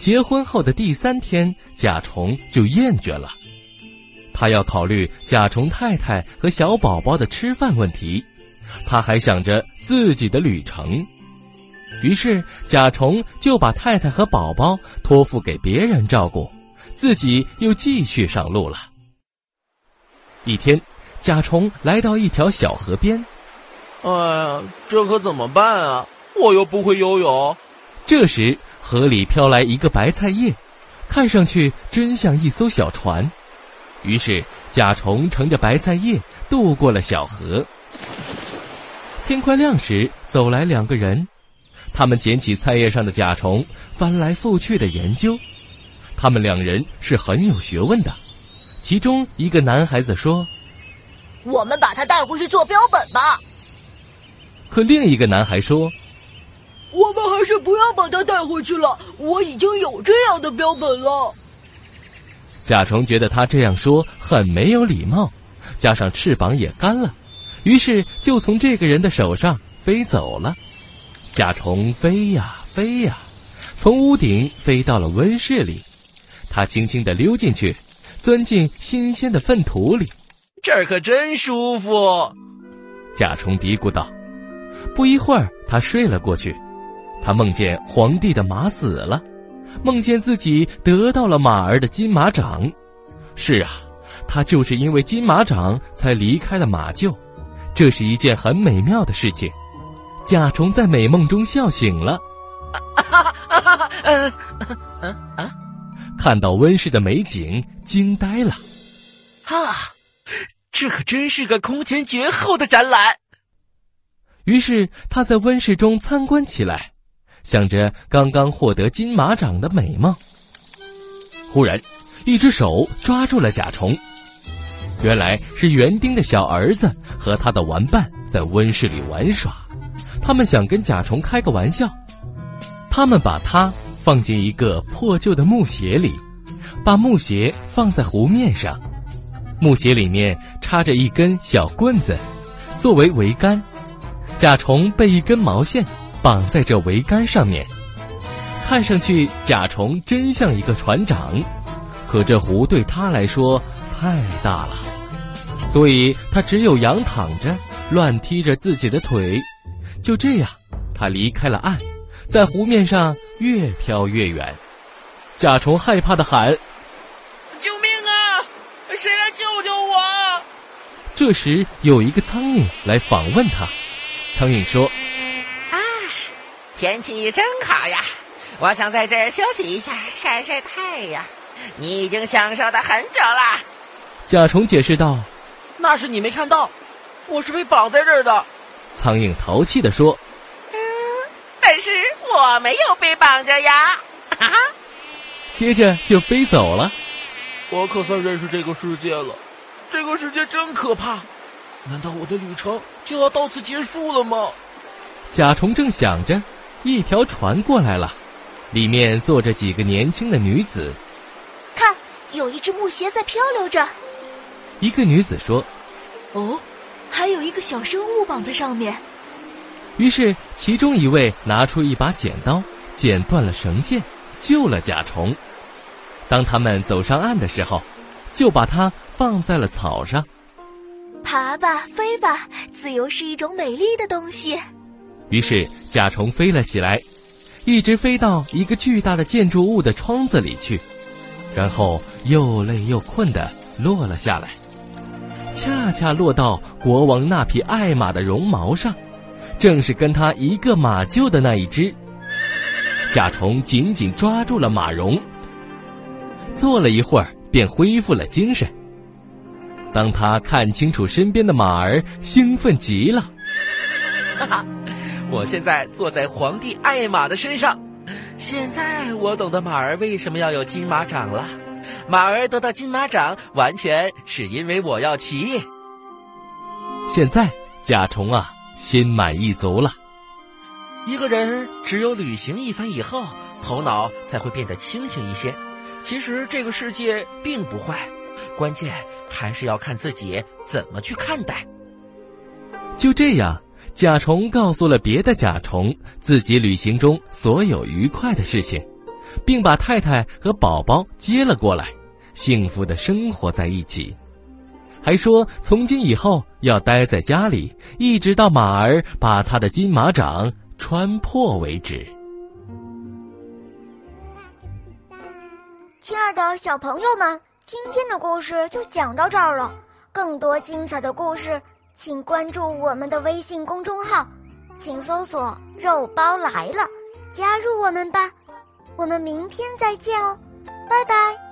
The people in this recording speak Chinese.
结婚后的第三天，甲虫就厌倦了。他要考虑甲虫太太和小宝宝的吃饭问题，他还想着自己的旅程。于是，甲虫就把太太和宝宝托付给别人照顾，自己又继续上路了。一天，甲虫来到一条小河边。哎呀，这可怎么办啊？我又不会游泳。这时，河里飘来一个白菜叶，看上去真像一艘小船。于是，甲虫乘着白菜叶渡过了小河。天快亮时，走来两个人，他们捡起菜叶上的甲虫，翻来覆去的研究。他们两人是很有学问的。其中一个男孩子说：“我们把它带回去做标本吧。”可另一个男孩说：“我们还是不要把它带回去了，我已经有这样的标本了。”甲虫觉得他这样说很没有礼貌，加上翅膀也干了，于是就从这个人的手上飞走了。甲虫飞呀飞呀，从屋顶飞到了温室里，它轻轻地溜进去，钻进新鲜的粪土里。这儿可真舒服，甲虫嘀咕道。不一会儿，他睡了过去。他梦见皇帝的马死了，梦见自己得到了马儿的金马掌。是啊，他就是因为金马掌才离开了马厩。这是一件很美妙的事情。甲虫在美梦中笑醒了。嗯嗯啊！看到温室的美景，惊呆了。啊，这可真是个空前绝后的展览。于是他在温室中参观起来，想着刚刚获得金马掌的美梦。忽然，一只手抓住了甲虫，原来是园丁的小儿子和他的玩伴在温室里玩耍。他们想跟甲虫开个玩笑，他们把它放进一个破旧的木鞋里，把木鞋放在湖面上，木鞋里面插着一根小棍子，作为桅杆。甲虫被一根毛线绑在这桅杆上面，看上去甲虫真像一个船长，可这湖对他来说太大了，所以他只有仰躺着，乱踢着自己的腿。就这样，他离开了岸，在湖面上越飘越远。甲虫害怕的喊：“救命啊！谁来救救我？”这时有一个苍蝇来访问他。苍蝇说：“啊，天气真好呀！我想在这儿休息一下，晒晒太阳。你已经享受的很久了。”甲虫解释道：“那是你没看到，我是被绑在这儿的。”苍蝇淘气的说：“嗯，但是我没有被绑着呀。”哈哈，接着就飞走了。我可算认识这个世界了，这个世界真可怕。难道我的旅程就要到此结束了吗？甲虫正想着，一条船过来了，里面坐着几个年轻的女子。看，有一只木鞋在漂流着。一个女子说：“哦，还有一个小生物绑在上面。”于是，其中一位拿出一把剪刀，剪断了绳线，救了甲虫。当他们走上岸的时候，就把它放在了草上。爬吧，飞吧，自由是一种美丽的东西。于是甲虫飞了起来，一直飞到一个巨大的建筑物的窗子里去，然后又累又困的落了下来，恰恰落到国王那匹爱马的绒毛上，正是跟他一个马厩的那一只。甲虫紧紧抓住了马绒，坐了一会儿，便恢复了精神。当他看清楚身边的马儿，兴奋极了。我现在坐在皇帝爱马的身上，现在我懂得马儿为什么要有金马掌了。马儿得到金马掌，完全是因为我要骑。现在甲虫啊，心满意足了。一个人只有旅行一番以后，头脑才会变得清醒一些。其实这个世界并不坏，关键还是要看自己怎么去看待。就这样，甲虫告诉了别的甲虫自己旅行中所有愉快的事情，并把太太和宝宝接了过来，幸福的生活在一起。还说从今以后要待在家里，一直到马儿把他的金马掌穿破为止。亲爱的小朋友们，今天的故事就讲到这儿了。更多精彩的故事，请关注我们的微信公众号，请搜索“肉包来了”，加入我们吧。我们明天再见哦，拜拜。